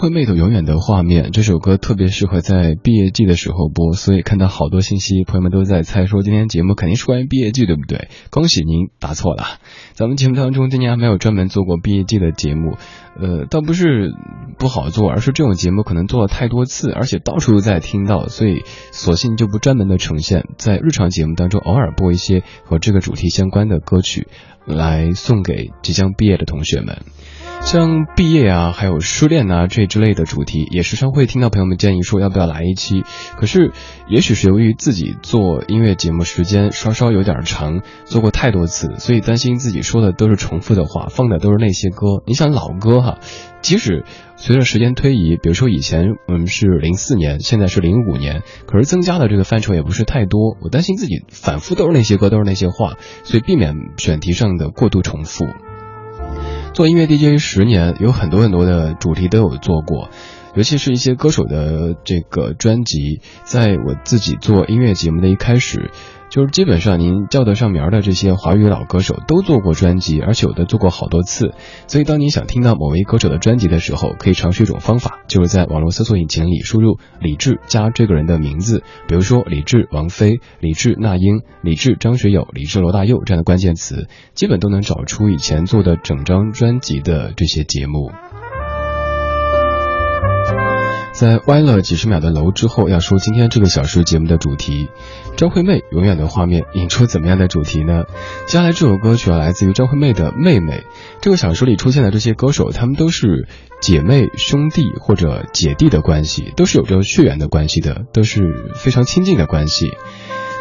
会妹头永远的画面，这首歌特别适合在毕业季的时候播，所以看到好多信息，朋友们都在猜说今天节目肯定是关于毕业季，对不对？恭喜您答错了。咱们节目当中今年还没有专门做过毕业季的节目，呃，倒不是不好做，而是这种节目可能做了太多次，而且到处都在听到，所以索性就不专门的呈现，在日常节目当中偶尔播一些和这个主题相关的歌曲，来送给即将毕业的同学们。像毕业啊，还有失恋啊这之类的主题，也时常会听到朋友们建议说要不要来一期。可是，也许是由于自己做音乐节目时间稍稍有点长，做过太多次，所以担心自己说的都是重复的话，放的都是那些歌。你想老歌哈，即使随着时间推移，比如说以前我们是零四年，现在是零五年，可是增加的这个范畴也不是太多。我担心自己反复都是那些歌，都是那些话，所以避免选题上的过度重复。做音乐 DJ 十年，有很多很多的主题都有做过。尤其是一些歌手的这个专辑，在我自己做音乐节目的一开始，就是基本上您叫得上名儿的这些华语老歌手都做过专辑，而且有的做过好多次。所以，当你想听到某位歌手的专辑的时候，可以尝试一种方法，就是在网络搜索引擎里输入李志加这个人的名字，比如说李志、王菲、李志、那英、李志、张学友、李志、罗大佑这样的关键词，基本都能找出以前做的整张专辑的这些节目。在歪了几十秒的楼之后，要说今天这个小时节目的主题，张惠妹永远的画面引出怎么样的主题呢？接下来这首歌曲要来自于张惠妹的妹妹。这个小说里出现的这些歌手，他们都是姐妹、兄弟或者姐弟的关系，都是有着血缘的关系的，都是非常亲近的关系。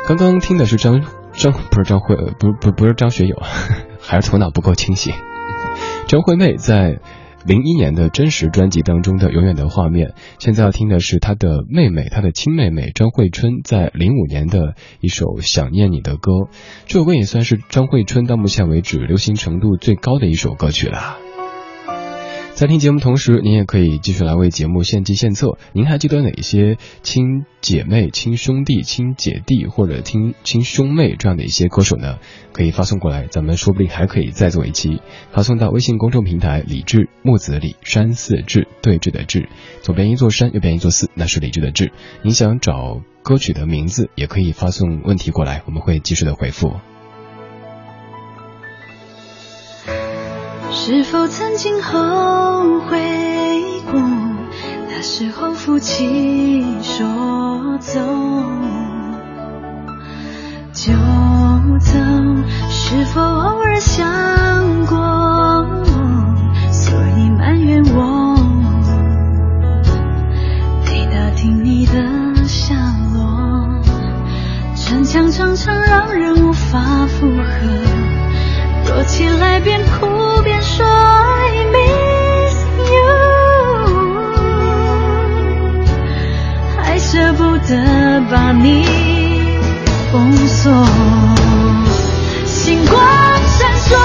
刚刚听的是张张不是张惠，不不不是张学友，还是头脑不够清醒。张惠妹在。零一年的真实专辑当中的永远的画面，现在要听的是他的妹妹，他的亲妹妹张惠春在零五年的一首想念你的歌，这首歌也算是张惠春到目前为止流行程度最高的一首歌曲了。在听节目同时，您也可以继续来为节目献计献策。您还记得哪些亲姐妹、亲兄弟、亲姐弟或者亲亲兄妹这样的一些歌手呢？可以发送过来，咱们说不定还可以再做一期。发送到微信公众平台“李志木子李山寺志对峙的志”，左边一座山，右边一座寺，那是李志的志。您想找歌曲的名字，也可以发送问题过来，我们会及时的回复。是否曾经后悔过？那时候负气说走就走。是否偶尔想过，所以埋怨我？没打听你的下落，逞强常常让人无法负荷。躲起来边哭边说 I miss you，还舍不得把你封锁，星光闪烁，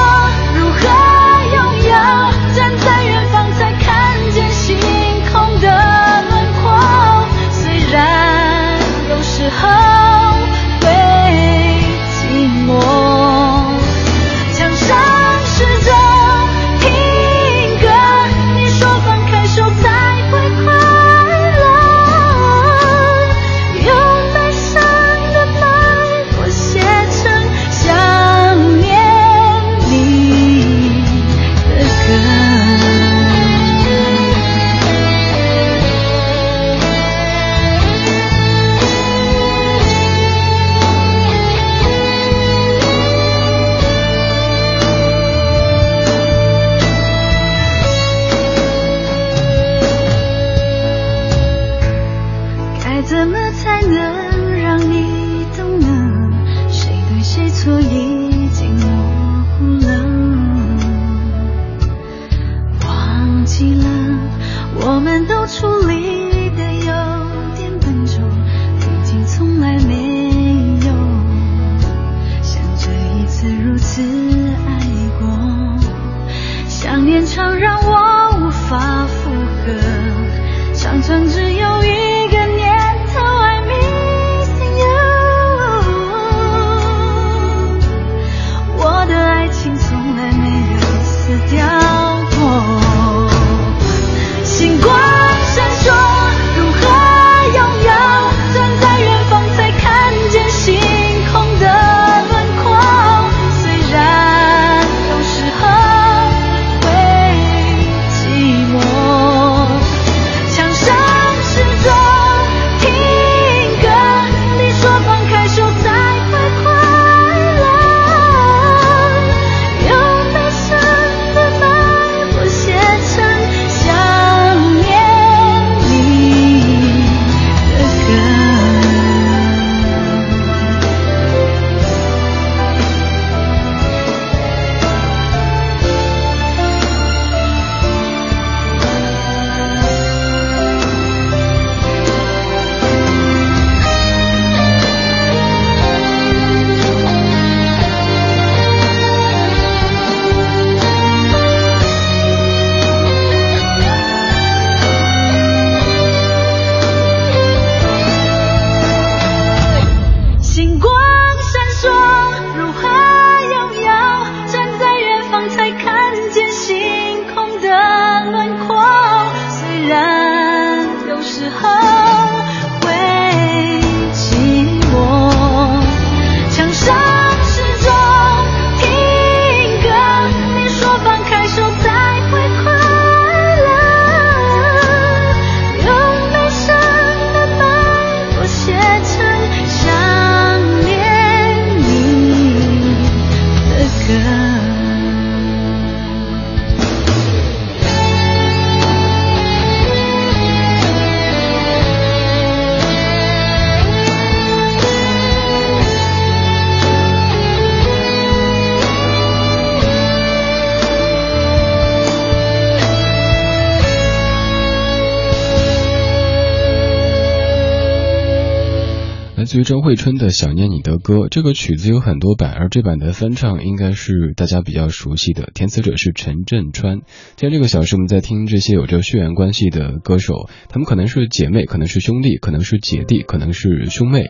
自于张惠春的《想念你的歌》。这个曲子有很多版，而这版的翻唱应该是大家比较熟悉的，填词者是陈振川。今天这个小时，我们在听这些有着血缘关系的歌手，他们可能是姐妹，可能是兄弟，可能是姐弟，可能是兄妹。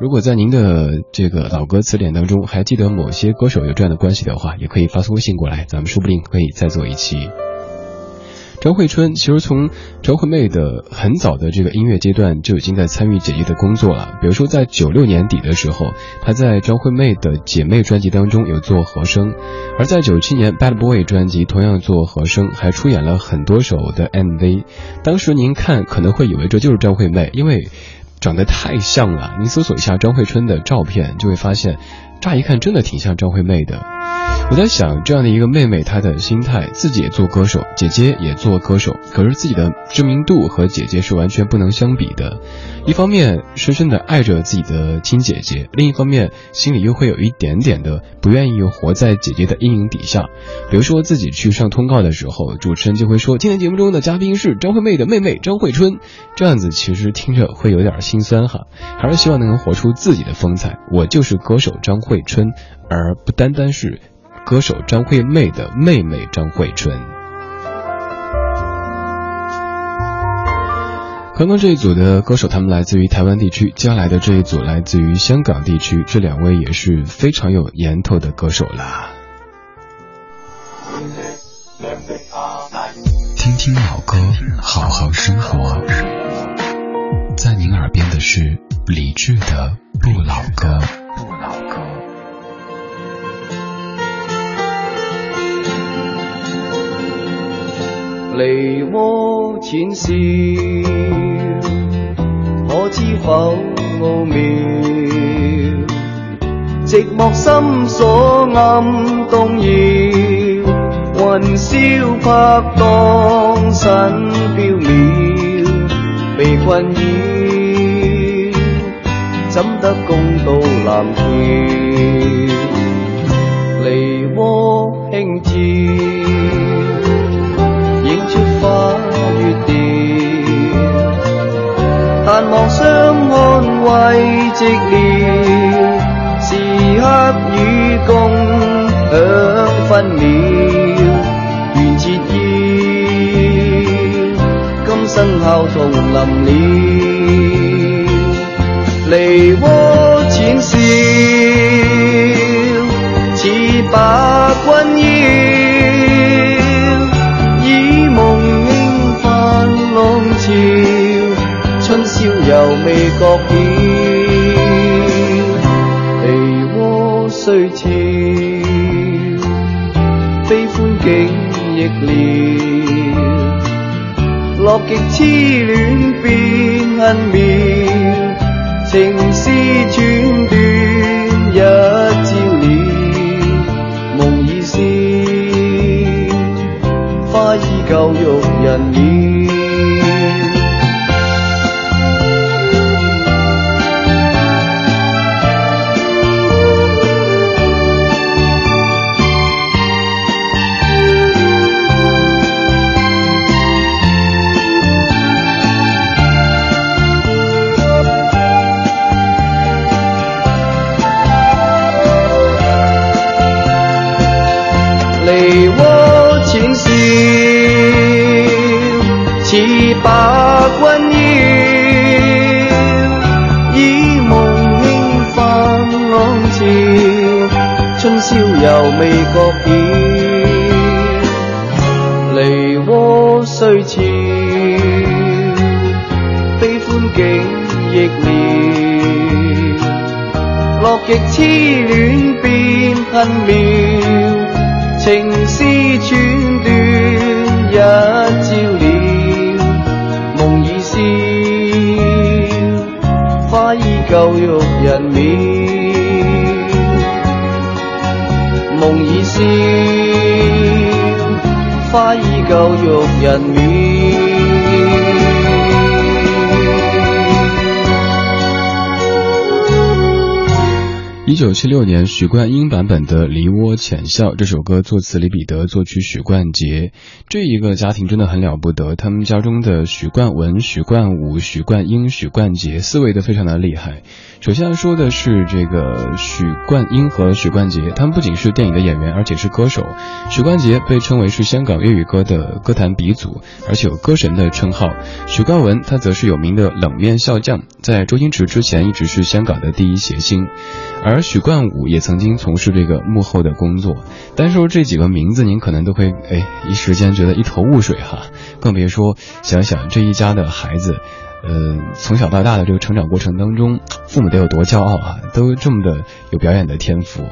如果在您的这个老歌词典当中还记得某些歌手有这样的关系的话，也可以发送微信过来，咱们说不定可以再做一期。张惠春其实从张惠妹的很早的这个音乐阶段就已经在参与姐姐的工作了。比如说在九六年底的时候，她在张惠妹的姐妹专辑当中有做和声；而在九七年《Bad Boy》专辑同样做和声，还出演了很多首的 MV。当时您看可能会以为这就是张惠妹，因为长得太像了。您搜索一下张惠春的照片，就会发现，乍一看真的挺像张惠妹的。我在想，这样的一个妹妹，她的心态，自己也做歌手，姐姐也做歌手，可是自己的知名度和姐姐是完全不能相比的。一方面深深的爱着自己的亲姐姐，另一方面心里又会有一点点的不愿意活在姐姐的阴影底下。比如说自己去上通告的时候，主持人就会说，今天节目中的嘉宾是张惠妹的妹妹张惠春，这样子其实听着会有点心酸哈。还是希望能活出自己的风采，我就是歌手张惠慧春，而不单单是。歌手张惠妹的妹妹张惠春。刚刚这一组的歌手，他们来自于台湾地区；接下来的这一组来自于香港地区。这两位也是非常有年头的歌手啦。听听老歌，好好生活。在您耳边的是理智的。不老歌。梨涡浅笑，可知否奥妙？寂寞心所暗动摇，云霄拍荡身飘渺，被困扰，怎得共渡蓝桥？梨涡轻照。出花月地但望相安慰寂寥，时刻与共享分秒，缘切要，今生孝同临了，梨涡浅笑，似把君邀，春宵又未觉晓，梨涡虽俏，悲欢竟亦了。乐极痴恋变恨妙，情丝寸断一朝了。梦已消，花依旧玉人了。乐极痴恋变恨妙，情丝寸断一朝了。梦已消花依旧玉人渺，梦已消，花依旧玉人渺。九七六年许冠英版本的《梨涡浅笑》这首歌，作词李彼得，作曲许冠杰。这一个家庭真的很了不得，他们家中的许冠文、许冠武、许冠英、许冠杰四位都非常的厉害。首先要说的是这个许冠英和许冠杰，他们不仅是电影的演员，而且是歌手。许冠杰被称为是香港粤语歌的歌坛鼻祖，而且有歌神的称号。许冠文他则是有名的冷面笑匠，在周星驰之前一直是香港的第一谐星。而许冠武也曾经从事这个幕后的工作。单说这几个名字，您可能都会哎一时间觉得一头雾水哈，更别说想想这一家的孩子。呃，从小到大的这个成长过程当中，父母得有多骄傲啊，都这么的有表演的天赋。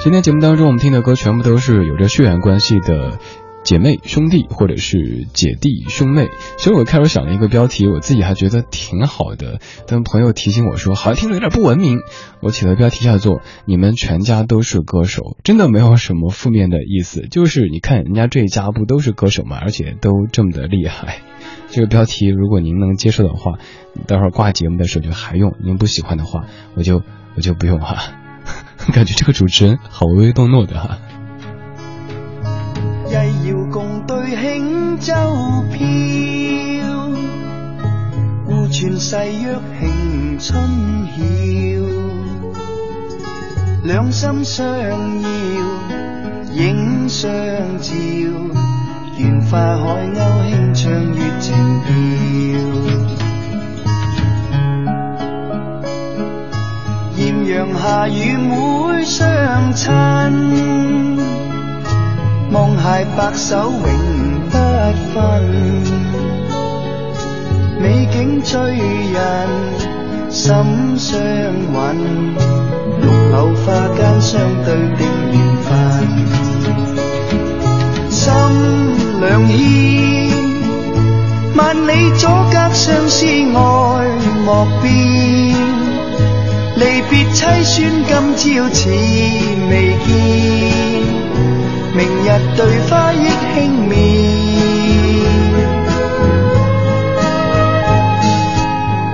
今天节目当中我们听的歌全部都是有着血缘关系的姐妹兄弟或者是姐弟兄妹。所以我开始想了一个标题，我自己还觉得挺好的，但朋友提醒我说好像听着有点不文明。我起的标题叫做“你们全家都是歌手”，真的没有什么负面的意思，就是你看人家这一家不都是歌手吗？而且都这么的厉害。这个标题，如果您能接受的话，待会儿挂节目的时候就还用；您不喜欢的话，我就我就不用哈。感觉这个主持人好唯唯诺诺的哈。要共对轻舟飘，互传誓约庆春晓，两心相邀，影相照。愿化海鸥轻唱月情调，艳阳下与妹相亲，望鞋白首永不分，美景醉人心相允，绿柳花间相对的缘分。心两牵，万里阻隔相思爱莫变。离别凄酸，今朝似未见。明日对花忆轻面，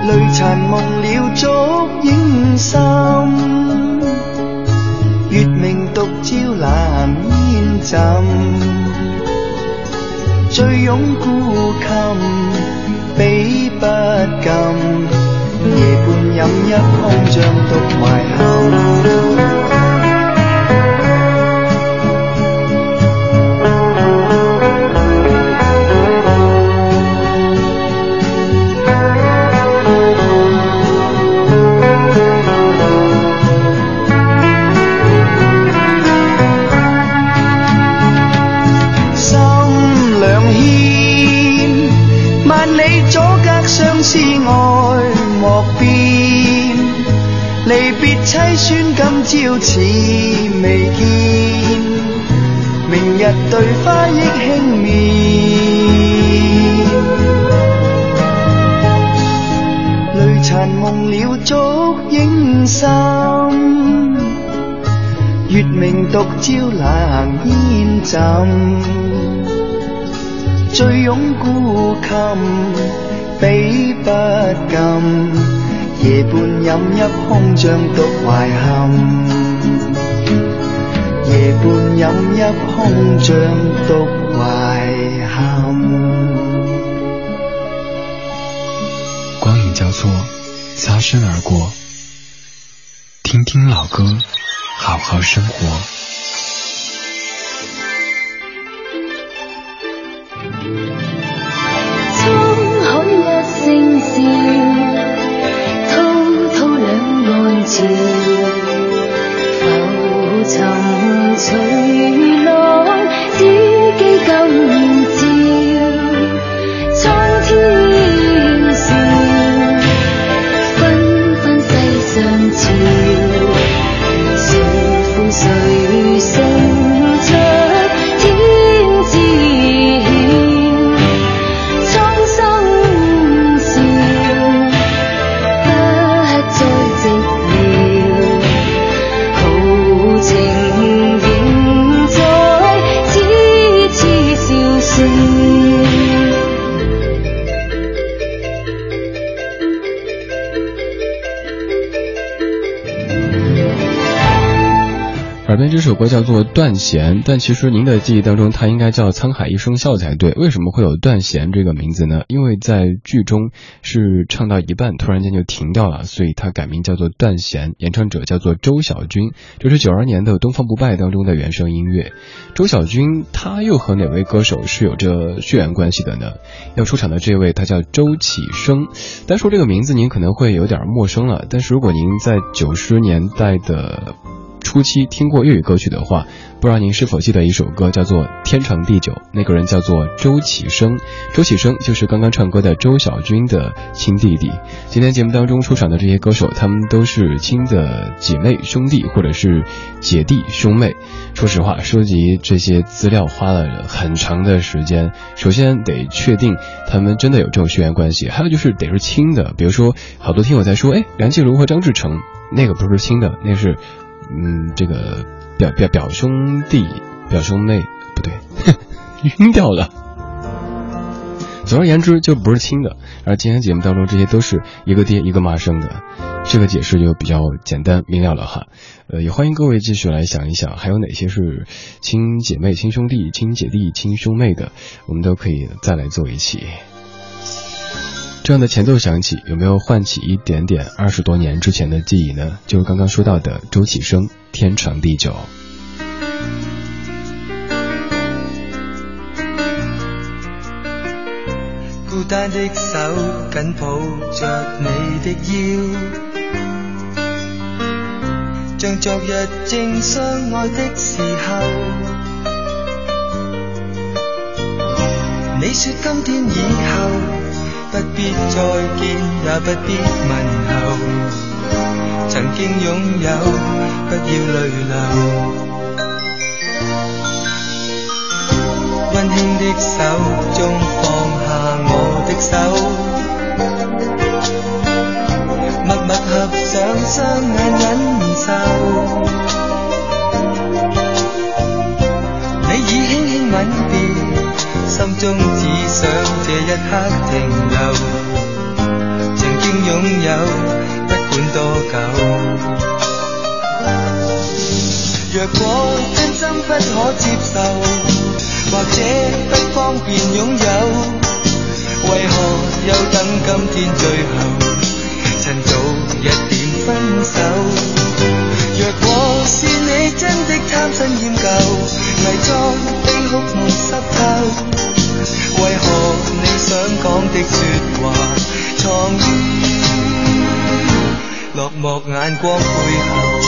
泪残梦了烛影深。月明独照蓝烟枕。醉拥孤琴，比不禁。夜半饮一筐，像独怀恨。凄酸今朝似未见，明日对花忆轻面。泪残梦了烛影深，月明独照冷烟枕。醉拥孤琴，比不禁。夜半饮一筐，像独怀恨。夜半饮一筐，像独怀恨。光影交错，擦身而过。听听老歌，好好生活。这首歌叫做《断弦》，但其实您的记忆当中，它应该叫《沧海一声笑》才对。为什么会有“断弦”这个名字呢？因为在剧中是唱到一半，突然间就停掉了，所以它改名叫做《断弦》。演唱者叫做周小军，这是九二年的《东方不败》当中的原声音乐。周小军他又和哪位歌手是有着血缘关系的呢？要出场的这位他叫周启生。单说这个名字，您可能会有点陌生了，但是如果您在九十年代的。初期听过粤语歌曲的话，不知道您是否记得一首歌叫做《天长地久》，那个人叫做周启生，周启生就是刚刚唱歌的周小军的亲弟弟。今天节目当中出场的这些歌手，他们都是亲的姐妹兄弟，或者是姐弟兄妹。说实话，收集这些资料花了很长的时间。首先得确定他们真的有这种血缘关系，还有就是得是亲的。比如说，好多听友在说，哎，梁静茹和张志成那个不是亲的，那是。嗯，这个表表表兄弟、表兄妹不对，晕掉了。总而言之，就不是亲的。而今天节目当中，这些都是一个爹一个妈生的，这个解释就比较简单明了了哈。呃，也欢迎各位继续来想一想，还有哪些是亲姐妹、亲兄弟、亲姐弟、亲兄妹的，我们都可以再来做一期。这样的前奏响起，有没有唤起一点点二十多年之前的记忆呢？就是刚刚说到的周启生《天长地久》。孤单的手紧抱着你的腰，像昨日正相爱的时候。你说今天以后。不必再见，也不必问候。曾经拥有，不要泪流。温馨的手中放下我的手，默默合上双眼忍受。心中只想这一刻停留，曾经拥有，不管多久。若果真心不可接受，或者不方便拥有，为何又等今天最后，趁早一点分手？若果是你真的贪新厌旧，落寞眼光背后？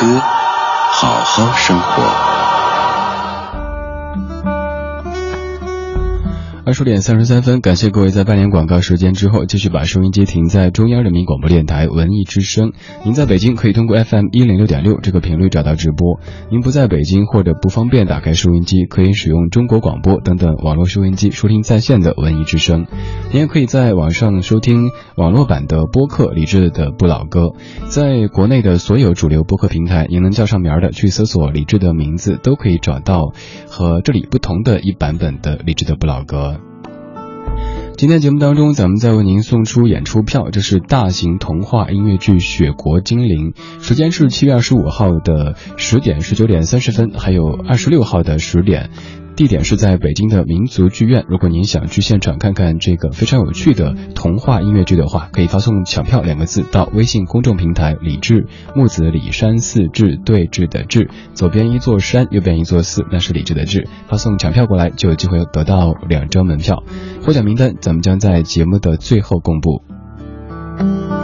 哥好好生活。二十点三十三分感谢各位在半年广告时间之后继续把收音机停在中央人民广播电台文艺之声。您在北京可以通过 fm 一零六点六这个频率找到直播您不在北京或者不方便打开收音机可以使用中国广播等等网络收音机收听在线的文艺之声。您也可以在网上收听网络版的播客理智的不老歌。在国内的所有主流播客平台您能叫上名儿的去搜索李志的名字都可以找到和这里不同的一版本的理智的不老歌。今天节目当中，咱们再为您送出演出票，这是大型童话音乐剧《雪国精灵》，时间是七月二十五号的十点十九点三十分，还有二十六号的十点。地点是在北京的民族剧院。如果您想去现场看看这个非常有趣的童话音乐剧的话，可以发送“抢票”两个字到微信公众平台“李志木子李山寺志对峙的志”，左边一座山，右边一座寺，那是李志的志。发送抢票过来，就有机会得到两张门票。获奖名单咱们将在节目的最后公布。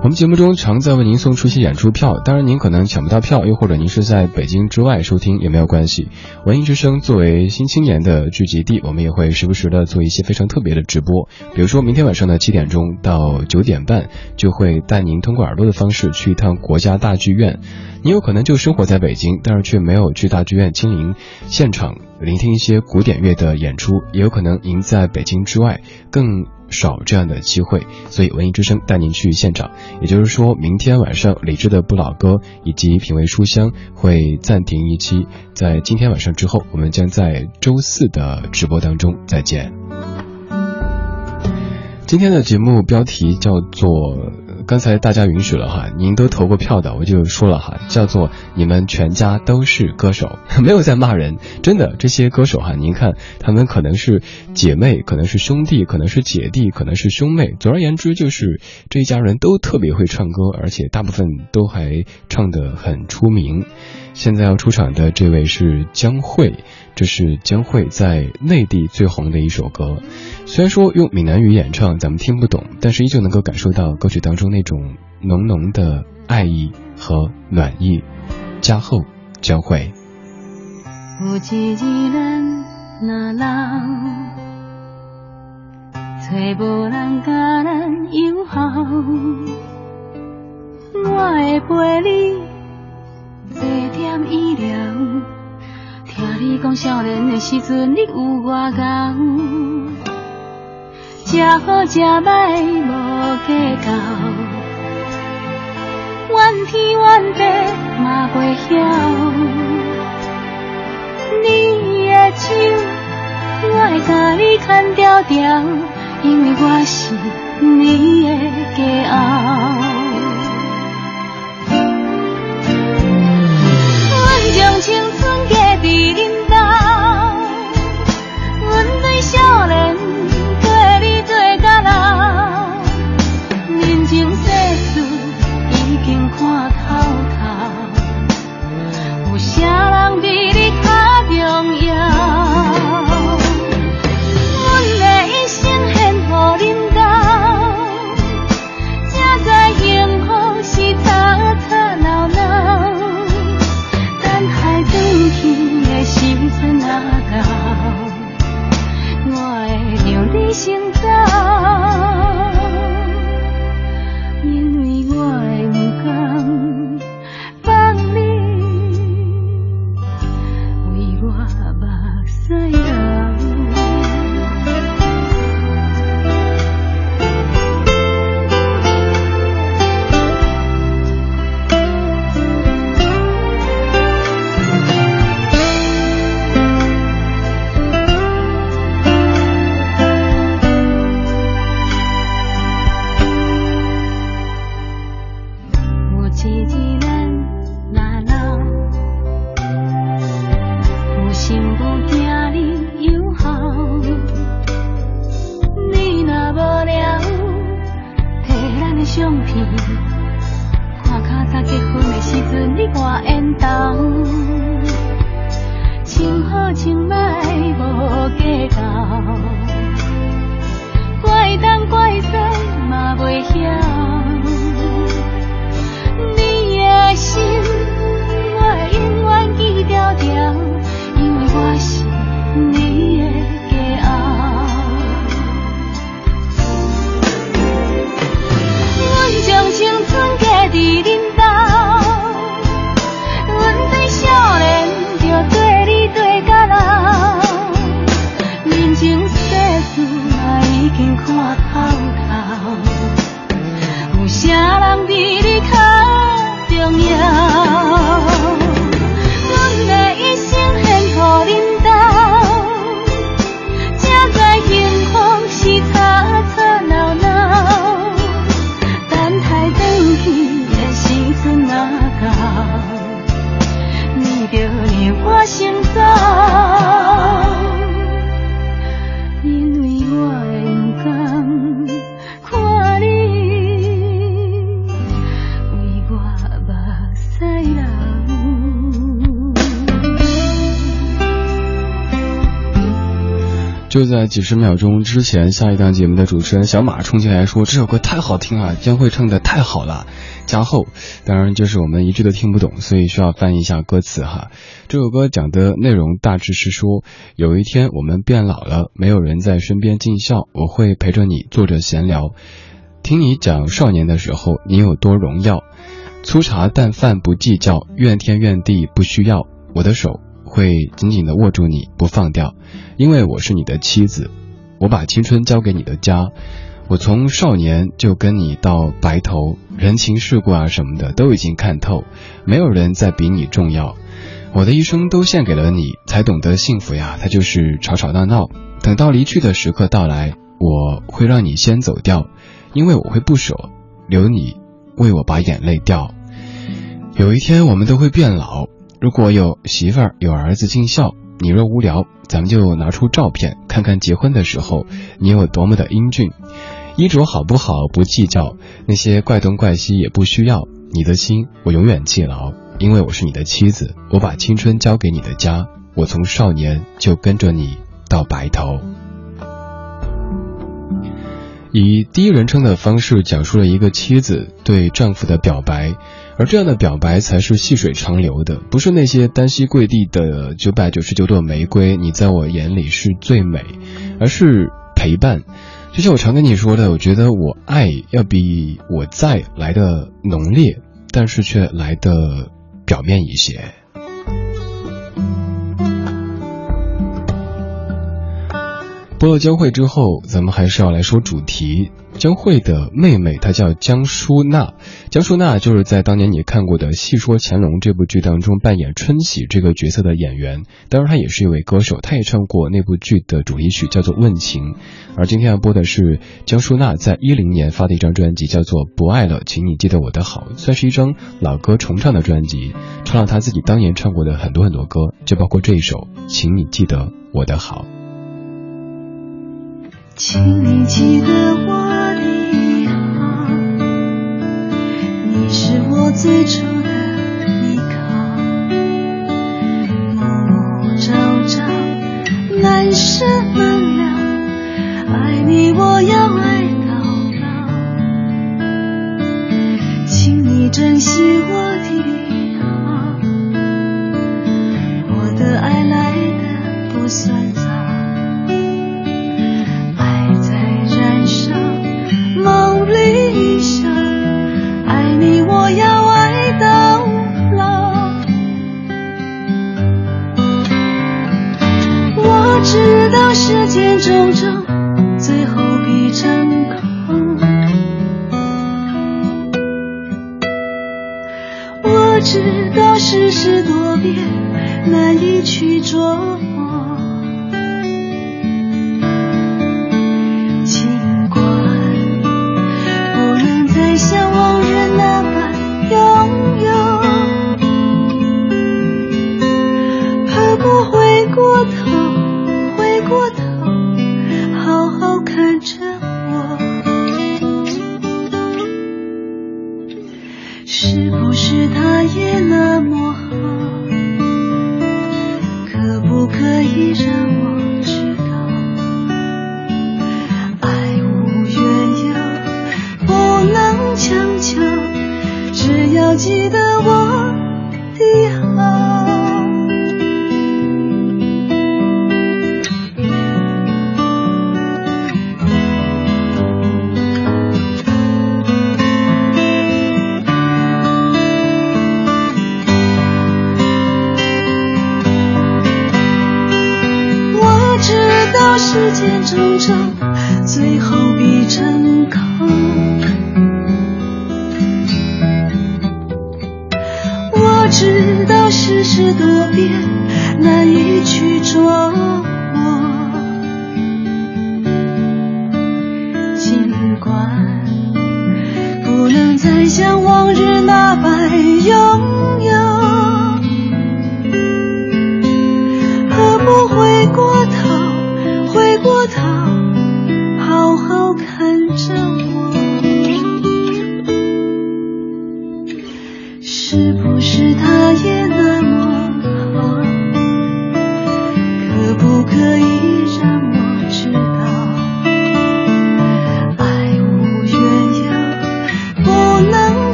我们节目中常在为您送出一些演出票，当然您可能抢不到票，又或者您是在北京之外收听也没有关系。文艺之声作为新青年的聚集地，我们也会时不时的做一些非常特别的直播，比如说明天晚上的七点钟到九点半，就会带您通过耳朵的方式去一趟国家大剧院。你有可能就生活在北京，但是却没有去大剧院亲临现场聆听一些古典乐的演出，也有可能您在北京之外更。少这样的机会，所以文艺之声带您去现场。也就是说明天晚上李志的不老歌以及品味书香会暂停一期，在今天晚上之后，我们将在周四的直播当中再见。今天的节目标题叫做。刚才大家允许了哈，您都投过票的，我就说了哈，叫做你们全家都是歌手，没有在骂人，真的这些歌手哈，您看他们可能是姐妹，可能是兄弟，可能是姐弟，可能是兄妹，总而言之就是这一家人都特别会唱歌，而且大部分都还唱得很出名。现在要出场的这位是江蕙，这是江蕙在内地最红的一首歌。虽然说用闽南语演唱咱们听不懂，但是依旧能够感受到歌曲当中那种浓浓的爱意和暖意。加厚，将。会。讲少年的时阵你有偌牛，食好食歹无计较，怨天怨地嘛袂晓。你的手，我会甲你牵条条，因为我是你的骄傲。就在几十秒钟之前，下一档节目的主持人小马冲进来说：“这首歌太好听了，江蕙唱的太好了。”加厚，当然就是我们一句都听不懂，所以需要翻译一下歌词哈。这首歌讲的内容大致是说，有一天我们变老了，没有人在身边尽孝，我会陪着你坐着闲聊，听你讲少年的时候你有多荣耀，粗茶淡饭不计较，怨天怨地不需要，我的手会紧紧的握住你不放掉，因为我是你的妻子，我把青春交给你的家。我从少年就跟你到白头，人情世故啊什么的都已经看透，没有人再比你重要。我的一生都献给了你，才懂得幸福呀，它就是吵吵闹闹。等到离去的时刻到来，我会让你先走掉，因为我会不舍，留你为我把眼泪掉。有一天我们都会变老，如果有媳妇儿有儿子尽孝，你若无聊，咱们就拿出照片看看结婚的时候你有多么的英俊。衣着好不好不计较，那些怪东怪西也不需要。你的心我永远记牢，因为我是你的妻子，我把青春交给你的家，我从少年就跟着你到白头。以第一人称的方式讲述了一个妻子对丈夫的表白，而这样的表白才是细水长流的，不是那些单膝跪地的九百九十九朵玫瑰，你在我眼里是最美，而是陪伴。就像我常跟你说的，我觉得我爱要比我在来的浓烈，但是却来的表面一些。播了江蕙之后，咱们还是要来说主题。江蕙的妹妹，她叫江淑娜。江淑娜就是在当年你看过的《戏说乾隆》这部剧当中扮演春喜这个角色的演员。当然，她也是一位歌手，她也唱过那部剧的主题曲，叫做《问情》。而今天要播的是江淑娜在一零年发的一张专辑，叫做《不爱了，请你记得我的好》，算是一张老歌重唱的专辑，唱了她自己当年唱过的很多很多歌，就包括这一首《请你记得我的好》。请你记得我你是我最初的依靠。暮暮朝朝，难舍难了，爱你我要爱到老。请你珍惜我的好，我的爱来的不算早。爱在燃烧，梦里我知道世间种种，最后必成空。我知道世事多变，难以去琢磨。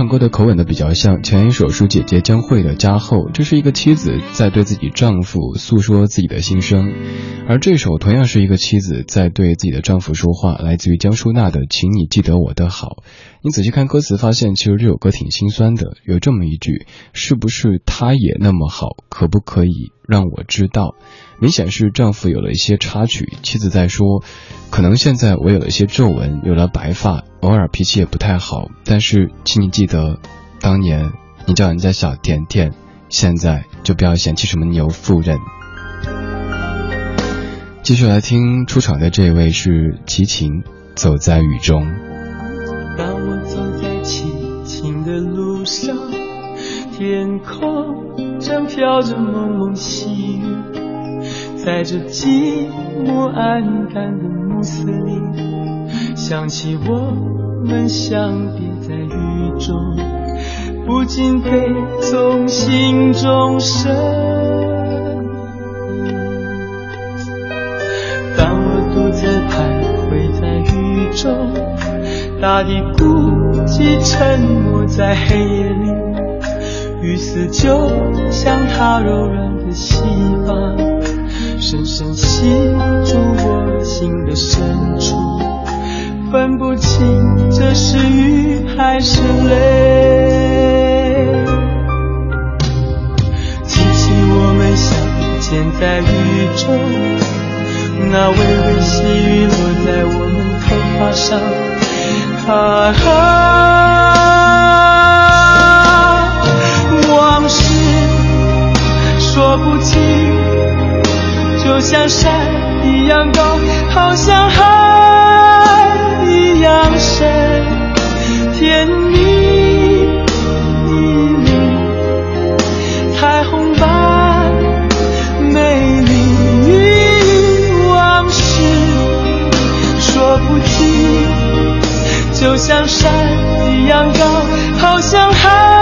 唱歌的口吻都比较像，前一首是姐姐江蕙的《家后》，这是一个妻子在对自己丈夫诉说自己的心声，而这首同样是一个妻子在对自己的丈夫说话，来自于江淑娜的《请你记得我的好》。你仔细看歌词，发现其实这首歌挺心酸的，有这么一句：是不是他也那么好？可不可以让我知道？明显是丈夫有了一些插曲，妻子在说，可能现在我有了一些皱纹，有了白发，偶尔脾气也不太好，但是请你记得，当年你叫人家小甜甜，现在就不要嫌弃什么牛夫人。继续来听出场的这位是齐秦，走在雨中。当我走在齐秦的路上，天空正飘着蒙蒙细雨，在这寂寞暗淡的暮色里，想起我们相别在雨中，不禁悲从心中生。当我独自徘徊在雨中。大地孤寂，沉默在黑夜里，雨丝就像它柔软的细发，深深吸住我心的深处，分不清这是雨还是泪。记起我们相见在雨中，那微微细雨落在我们头发上。啊往事说不清，就像山一样高，好像海一样深，甜蜜蜜，彩虹般美丽。往事说不清。就像山一样高，好像海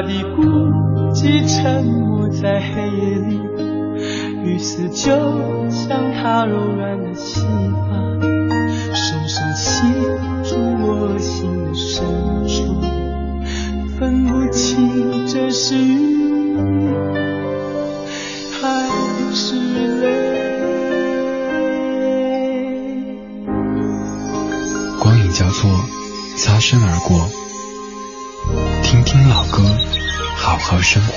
大地孤寂，沉默在黑夜里，雨丝就像它柔软的细发，深深吸住我心的深处，分不清这是雨还是泪。光影交错，擦身而过。好生活。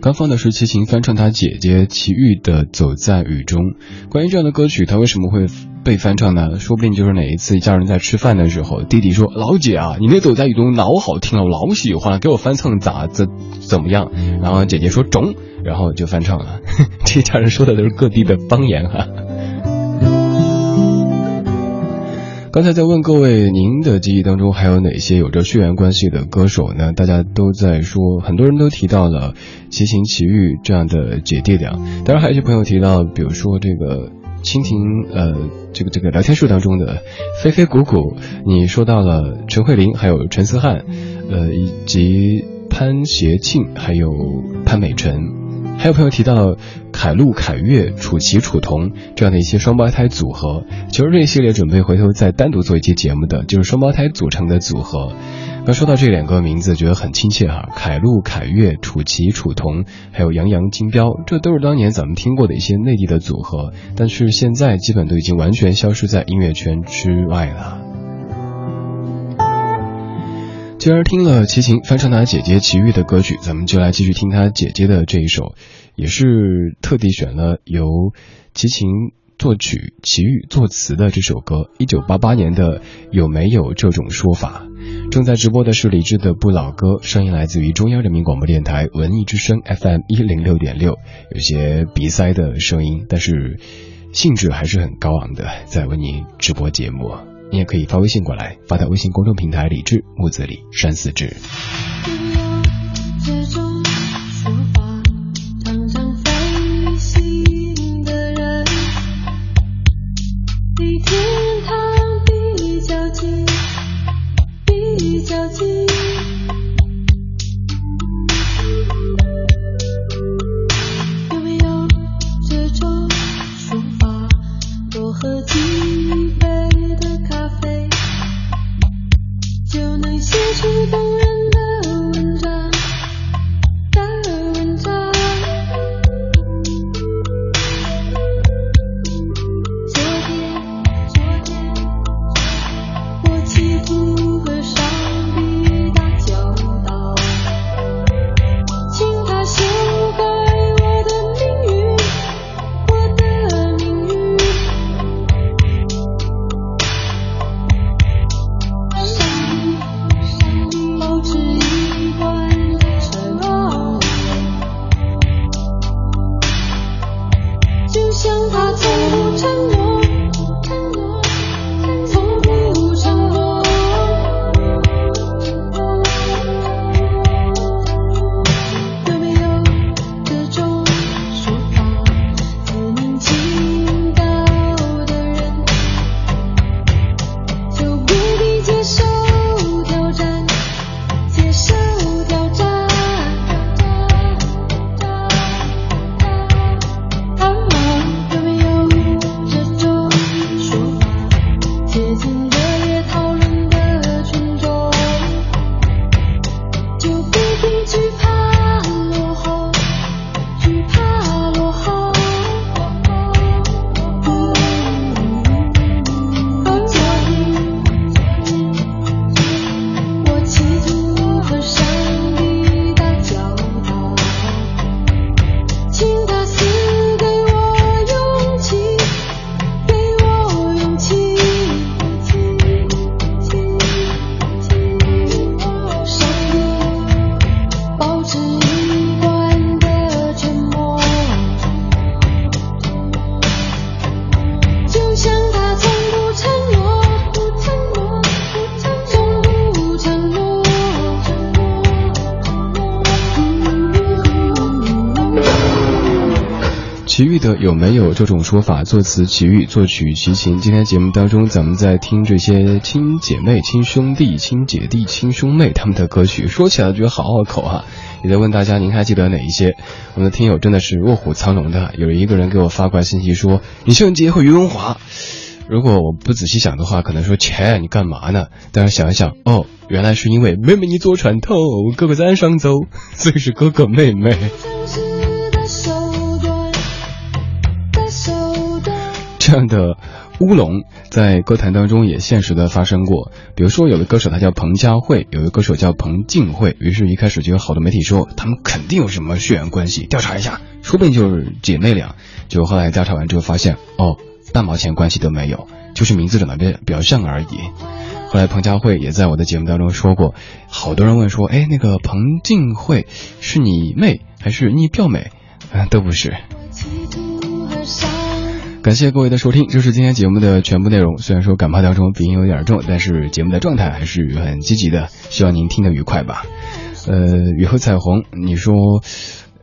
刚放的是齐秦翻唱他姐姐齐豫的《走在雨中》。关于这样的歌曲，他为什么会被翻唱呢？说不定就是哪一次一家人在吃饭的时候，弟弟说：“老姐啊，你那《走在雨中》老好听了，我老喜欢了，给我翻唱咋怎怎么样？”然后姐姐说：“中。”然后就翻唱了。这家人说的都是各地的方言哈。刚才在问各位，您的记忆当中还有哪些有着血缘关系的歌手呢？大家都在说，很多人都提到了齐秦、齐豫这样的姐弟俩。当然，还有一些朋友提到，比如说这个蜻蜓，呃，这个这个聊天数当中的飞飞谷谷，你说到了陈慧琳，还有陈思翰，呃，以及潘协庆，还有潘美辰。还有朋友提到凯路、凯越、楚奇、楚童这样的一些双胞胎组合，其实这一系列准备回头再单独做一期节目的，就是双胞胎组成的组合。那说到这两个名字，觉得很亲切哈，凯路、凯越、楚奇、楚童，还有杨洋、金彪，这都是当年咱们听过的一些内地的组合，但是现在基本都已经完全消失在音乐圈之外了。既然听了齐秦翻唱他姐姐齐豫的歌曲，咱们就来继续听他姐姐的这一首，也是特地选了由齐秦作曲、齐豫作词的这首歌。一九八八年的有没有这种说法？正在直播的是李志的不老歌，声音来自于中央人民广播电台文艺之声 FM 一零六点六，有些鼻塞的声音，但是兴致还是很高昂的，在为您直播节目。你也可以发微信过来，发到微信公众平台“李智木子李山寺志”。齐豫的有没有这种说法？作词齐豫，作曲齐秦。今天节目当中，咱们在听这些亲姐妹、亲兄弟、亲姐弟、亲兄妹他们的歌曲，说起来觉得好拗口哈。也在问大家，您还记得哪一些？我们的听友真的是卧虎藏龙的。有一个人给我发过来信息说：“李圣杰和于文华。”如果我不仔细想的话，可能说：“切，你干嘛呢？”但是想一想，哦，原来是因为妹妹你坐船头，哥哥在岸上走，所以是哥哥妹妹。这样的乌龙在歌坛当中也现实的发生过。比如说，有的歌手他叫彭佳慧，有的歌手叫彭静慧。于是，一开始就有好多媒体说他们肯定有什么血缘关系，调查一下，说不定就是姐妹俩。就后来调查完之后发现，哦，半毛钱关系都没有，就是名字长得比比较像而已。后来彭佳慧也在我的节目当中说过，好多人问说，哎，那个彭静慧是你妹还是你表妹？啊，都不是。感谢各位的收听，这是今天节目的全部内容。虽然说感冒当中鼻音有点重，但是节目的状态还是很积极的，希望您听得愉快吧。呃，雨后彩虹，你说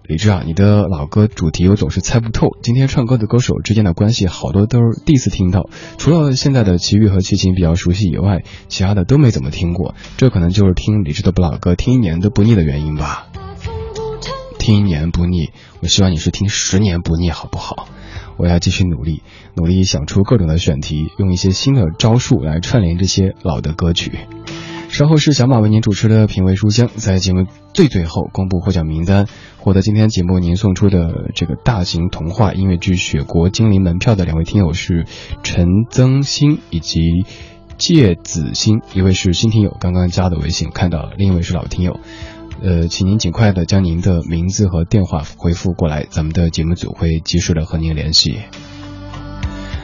李志啊，你的老歌主题我总是猜不透。今天唱歌的歌手之间的关系，好多都是第一次听到，除了现在的齐豫和齐秦比较熟悉以外，其他的都没怎么听过。这可能就是听李志的不老歌听一年都不腻的原因吧。听一年不腻，我希望你是听十年不腻，好不好？我要继续努力，努力想出各种的选题，用一些新的招数来串联这些老的歌曲。稍后是小马为您主持的品味书香，在节目最最后公布获奖名单，获得今天节目您送出的这个大型童话音乐剧《雪国精灵》门票的两位听友是陈增新以及芥子欣，一位是新听友，刚刚加的微信看到了，另一位是老听友。呃，请您尽快的将您的名字和电话回复过来，咱们的节目组会及时的和您联系。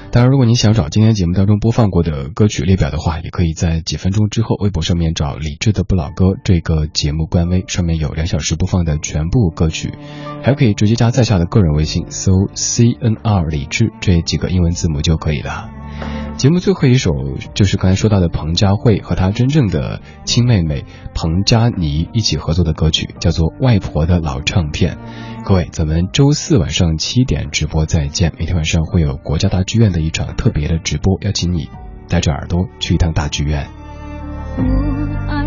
当然，如果您想找今天节目当中播放过的歌曲列表的话，也可以在几分钟之后微博上面找李志的不老歌这个节目官微，上面有两小时播放的全部歌曲，还可以直接加在下的个人微信，搜 C N R 李志这几个英文字母就可以了。节目最后一首就是刚才说到的彭佳慧和她真正的亲妹妹彭佳妮一起合作的歌曲，叫做《外婆的老唱片》。各位，咱们周四晚上七点直播再见。每天晚上会有国家大剧院的一场特别的直播，邀请你带着耳朵去一趟大剧院。我爱，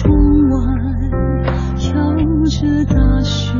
窗外飘着大雪，